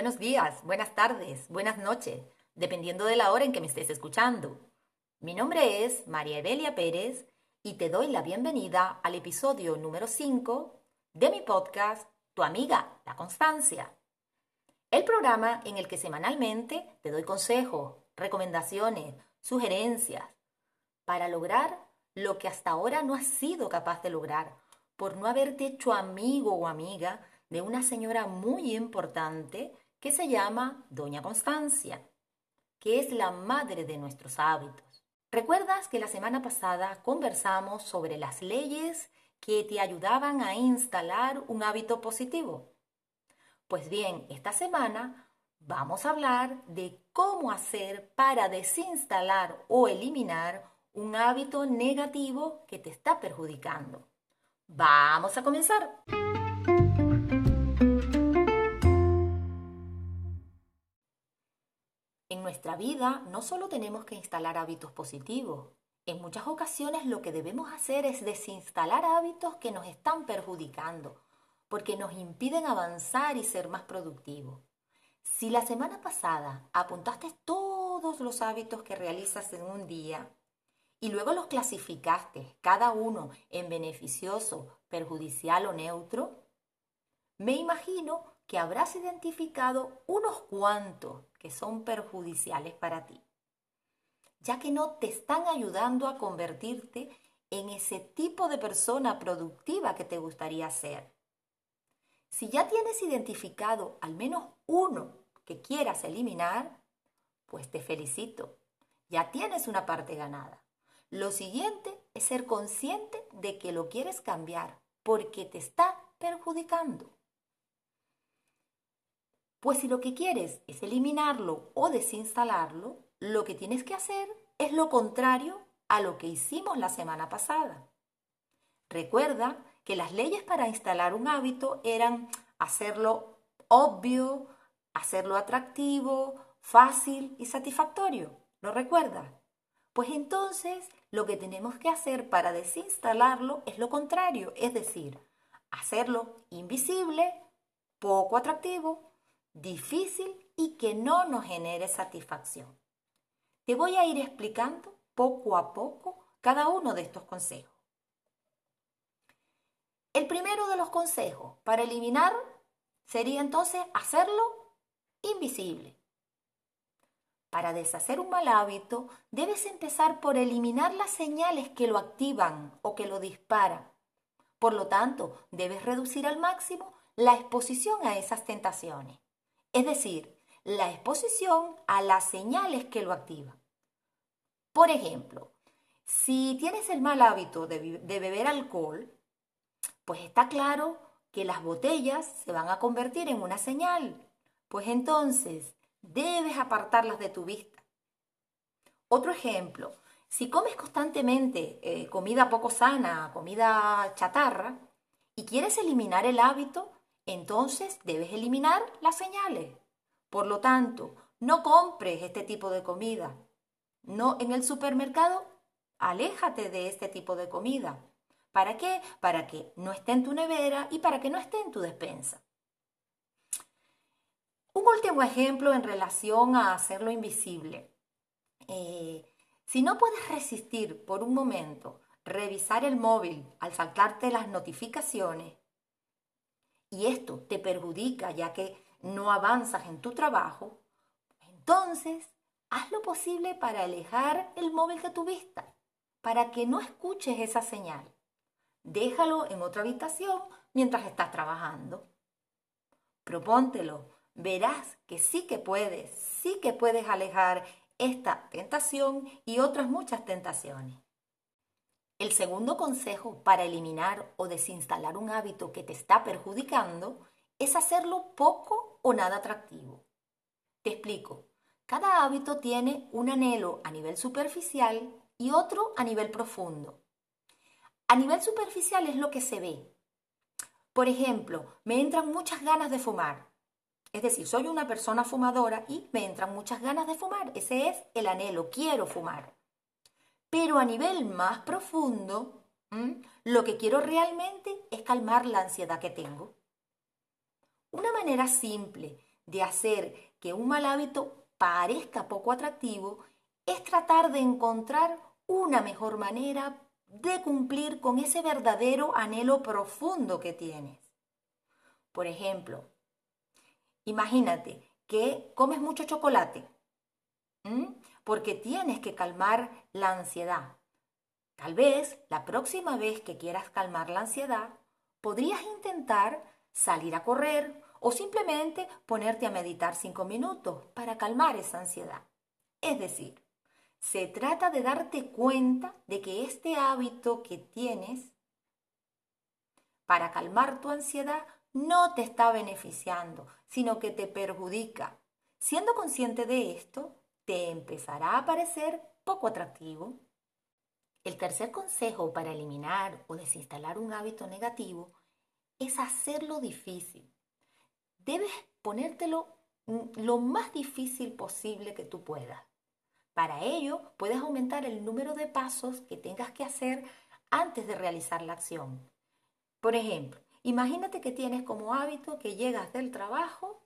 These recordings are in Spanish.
buenos días, buenas tardes, buenas noches, dependiendo de la hora en que me estés escuchando. Mi nombre es María Evelia Pérez y te doy la bienvenida al episodio número 5 de mi podcast Tu amiga, la constancia. El programa en el que semanalmente te doy consejos, recomendaciones, sugerencias para lograr lo que hasta ahora no has sido capaz de lograr por no haberte hecho amigo o amiga de una señora muy importante que se llama Doña Constancia, que es la madre de nuestros hábitos. ¿Recuerdas que la semana pasada conversamos sobre las leyes que te ayudaban a instalar un hábito positivo? Pues bien, esta semana vamos a hablar de cómo hacer para desinstalar o eliminar un hábito negativo que te está perjudicando. Vamos a comenzar. Nuestra vida no solo tenemos que instalar hábitos positivos, en muchas ocasiones lo que debemos hacer es desinstalar hábitos que nos están perjudicando, porque nos impiden avanzar y ser más productivos. Si la semana pasada apuntaste todos los hábitos que realizas en un día y luego los clasificaste cada uno en beneficioso, perjudicial o neutro, me imagino que habrás identificado unos cuantos que son perjudiciales para ti, ya que no te están ayudando a convertirte en ese tipo de persona productiva que te gustaría ser. Si ya tienes identificado al menos uno que quieras eliminar, pues te felicito, ya tienes una parte ganada. Lo siguiente es ser consciente de que lo quieres cambiar porque te está perjudicando. Pues si lo que quieres es eliminarlo o desinstalarlo, lo que tienes que hacer es lo contrario a lo que hicimos la semana pasada. Recuerda que las leyes para instalar un hábito eran hacerlo obvio, hacerlo atractivo, fácil y satisfactorio. ¿Lo recuerdas? Pues entonces lo que tenemos que hacer para desinstalarlo es lo contrario, es decir, hacerlo invisible, poco atractivo, difícil y que no nos genere satisfacción. Te voy a ir explicando poco a poco cada uno de estos consejos. El primero de los consejos para eliminar sería entonces hacerlo invisible. Para deshacer un mal hábito, debes empezar por eliminar las señales que lo activan o que lo disparan. Por lo tanto, debes reducir al máximo la exposición a esas tentaciones es decir, la exposición a las señales que lo activan. Por ejemplo, si tienes el mal hábito de, beber alcohol, pues está claro que las botellas se van a convertir en una señal, pues entonces debes apartarlas de tu vista. Otro ejemplo, si comes constantemente eh, comida poco sana, comida chatarra, y quieres eliminar el hábito, entonces debes eliminar las señales. Por lo tanto, no compres este tipo de comida. No en el supermercado, aléjate de este tipo de comida. ¿Para qué? Para que no esté en tu nevera y para que no esté en tu despensa. Un último ejemplo en relación a hacerlo invisible. Eh, si no puedes resistir por un momento revisar el móvil al saltarte las notificaciones, y esto te perjudica ya que no avanzas en tu trabajo, entonces haz lo posible para alejar el móvil de tu vista, para que no escuches esa señal. Déjalo en otra habitación mientras estás trabajando. Propóntelo, verás que sí que puedes, sí que puedes alejar esta tentación y otras muchas tentaciones. El segundo consejo para eliminar o desinstalar un hábito que te está perjudicando es hacerlo poco o nada atractivo. Te explico. Cada hábito tiene un anhelo a nivel superficial y otro a nivel profundo. A nivel superficial es lo que se ve. Por ejemplo, me entran muchas ganas de fumar. Es decir, soy una persona fumadora y me entran muchas ganas de fumar. Ese es el anhelo, quiero fumar. Pero a nivel más profundo, lo que quiero realmente es calmar la ansiedad que tengo. Una manera simple de hacer que un mal hábito parezca poco atractivo es tratar de encontrar una mejor manera de cumplir con ese verdadero anhelo profundo que tienes. Por ejemplo, imagínate que comes mucho chocolate porque tienes que calmar la ansiedad. Tal vez la próxima vez que quieras calmar la ansiedad, podrías intentar salir a correr o simplemente ponerte a meditar cinco minutos para calmar esa ansiedad. Es decir, se trata de darte cuenta de que este hábito que tienes para calmar tu ansiedad no te está beneficiando, sino que te perjudica. Siendo consciente de esto, te empezará a parecer poco atractivo. El tercer consejo para eliminar o desinstalar un hábito negativo es hacerlo difícil. Debes ponértelo lo más difícil posible que tú puedas. Para ello, puedes aumentar el número de pasos que tengas que hacer antes de realizar la acción. Por ejemplo, imagínate que tienes como hábito que llegas del trabajo,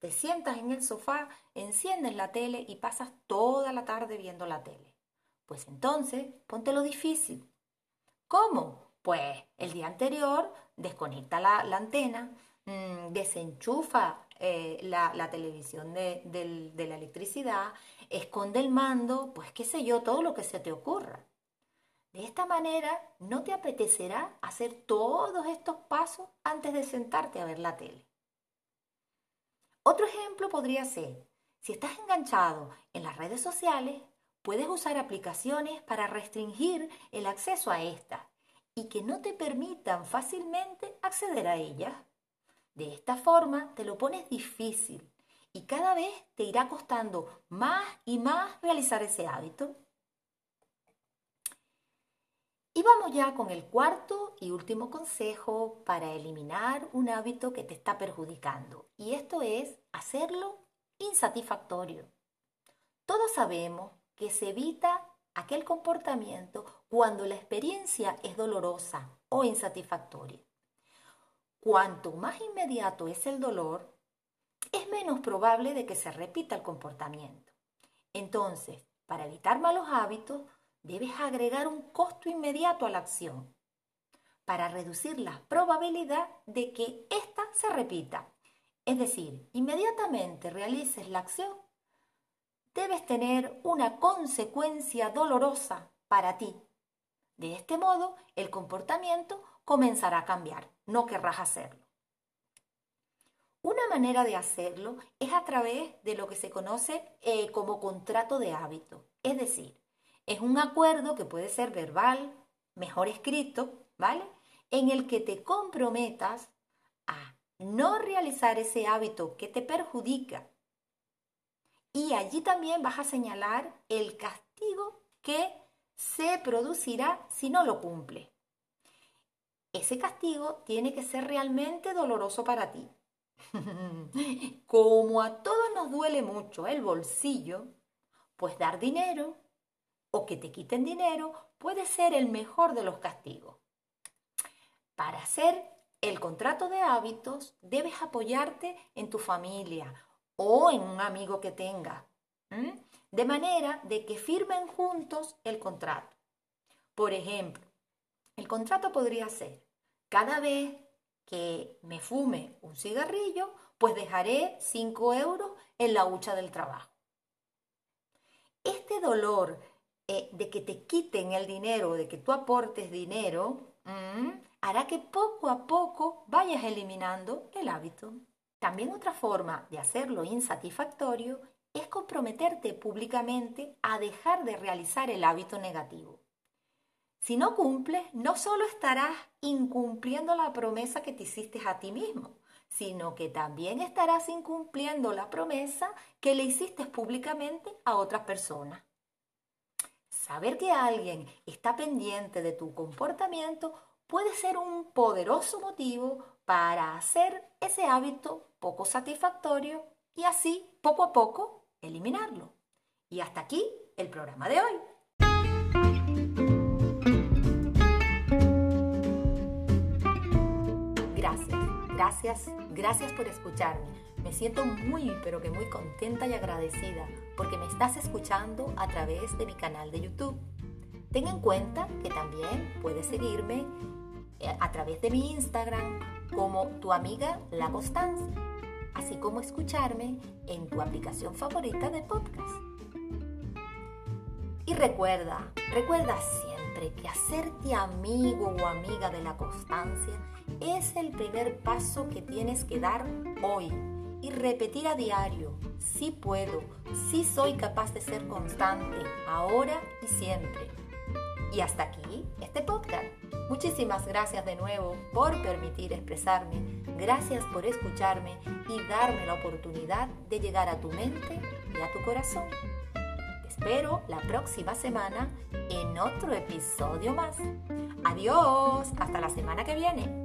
te sientas en el sofá, enciendes la tele y pasas toda la tarde viendo la tele. Pues entonces, ponte lo difícil. ¿Cómo? Pues el día anterior desconecta la, antena, mm, desenchufa eh, la, televisión de, de la electricidad, esconde el mando, pues qué sé yo, todo lo que se te ocurra. De esta manera no te apetecerá hacer todos estos pasos antes de sentarte a ver la tele. Otro ejemplo podría ser, si estás enganchado en las redes sociales, puedes usar aplicaciones para restringir el acceso a estas y que no te permitan fácilmente acceder a ellas. De esta forma te lo pones difícil y cada vez te irá costando más y más realizar ese hábito. Y vamos ya con el cuarto y último consejo para eliminar un hábito que te está perjudicando. Y esto es hacerlo insatisfactorio. Todos sabemos que se evita aquel comportamiento cuando la experiencia es dolorosa o insatisfactoria. Cuanto más inmediato es el dolor, es menos probable de que se repita el comportamiento. Entonces, para evitar malos hábitos, debes agregar un costo inmediato a la acción para reducir la probabilidad de que ésta se repita. Es decir, inmediatamente realices la acción, debes tener una consecuencia dolorosa para ti. De este modo, el comportamiento comenzará a cambiar, no querrás hacerlo. Una manera de hacerlo es a través de lo que se conoce eh, como contrato de hábito, es decir, es un acuerdo que puede ser verbal, mejor escrito, ¿vale? En el que te comprometas a no realizar ese hábito que te perjudica. Y allí también vas a señalar el castigo que se producirá si no lo cumple ese castigo tiene que ser realmente doloroso para ti. Como a todos nos duele mucho el bolsillo, pues dar dinero o que te quiten dinero puede ser el mejor de los castigos. Para hacer el contrato de hábitos debes apoyarte en tu familia o en un amigo que tengas, de manera de que firmen juntos el contrato. Por ejemplo, el contrato podría ser, cada vez que me fume un cigarrillo, pues dejaré 5 euros en la hucha del trabajo. Este dolor eh, de que te quiten el dinero, de que tú aportes dinero, mm, hará que poco a poco vayas eliminando el hábito. También otra forma de hacerlo insatisfactorio es comprometerte públicamente a dejar de realizar el hábito negativo. Si no cumples, no solo estarás incumpliendo la promesa que te hiciste a ti mismo, sino que también estarás incumpliendo la promesa que le hiciste públicamente a otras personas. Saber que alguien está pendiente de tu comportamiento puede ser un poderoso motivo para hacer ese hábito poco satisfactorio y así, poco a poco, eliminarlo. Y hasta aquí el programa de hoy. Gracias, gracias por escucharme. Me siento muy, pero que muy contenta y agradecida porque me estás escuchando a través de mi canal de YouTube. Ten en cuenta que también puedes seguirme eh, a través de mi Instagram como tu amiga La así como escucharme en tu aplicación favorita de podcast. Y recuerda, recuerda siempre que hacerte amigo o amiga de la constancia es el primer paso que tienes que dar hoy y repetir a diario, sí puedo, sí soy capaz de ser constante, ahora y siempre. Y hasta aquí este podcast. Muchísimas gracias de nuevo por permitir expresarme, gracias por escucharme y darme la oportunidad de llegar a tu mente y a tu corazón. Espero la próxima semana en otro episodio más. Adiós, hasta la semana que viene.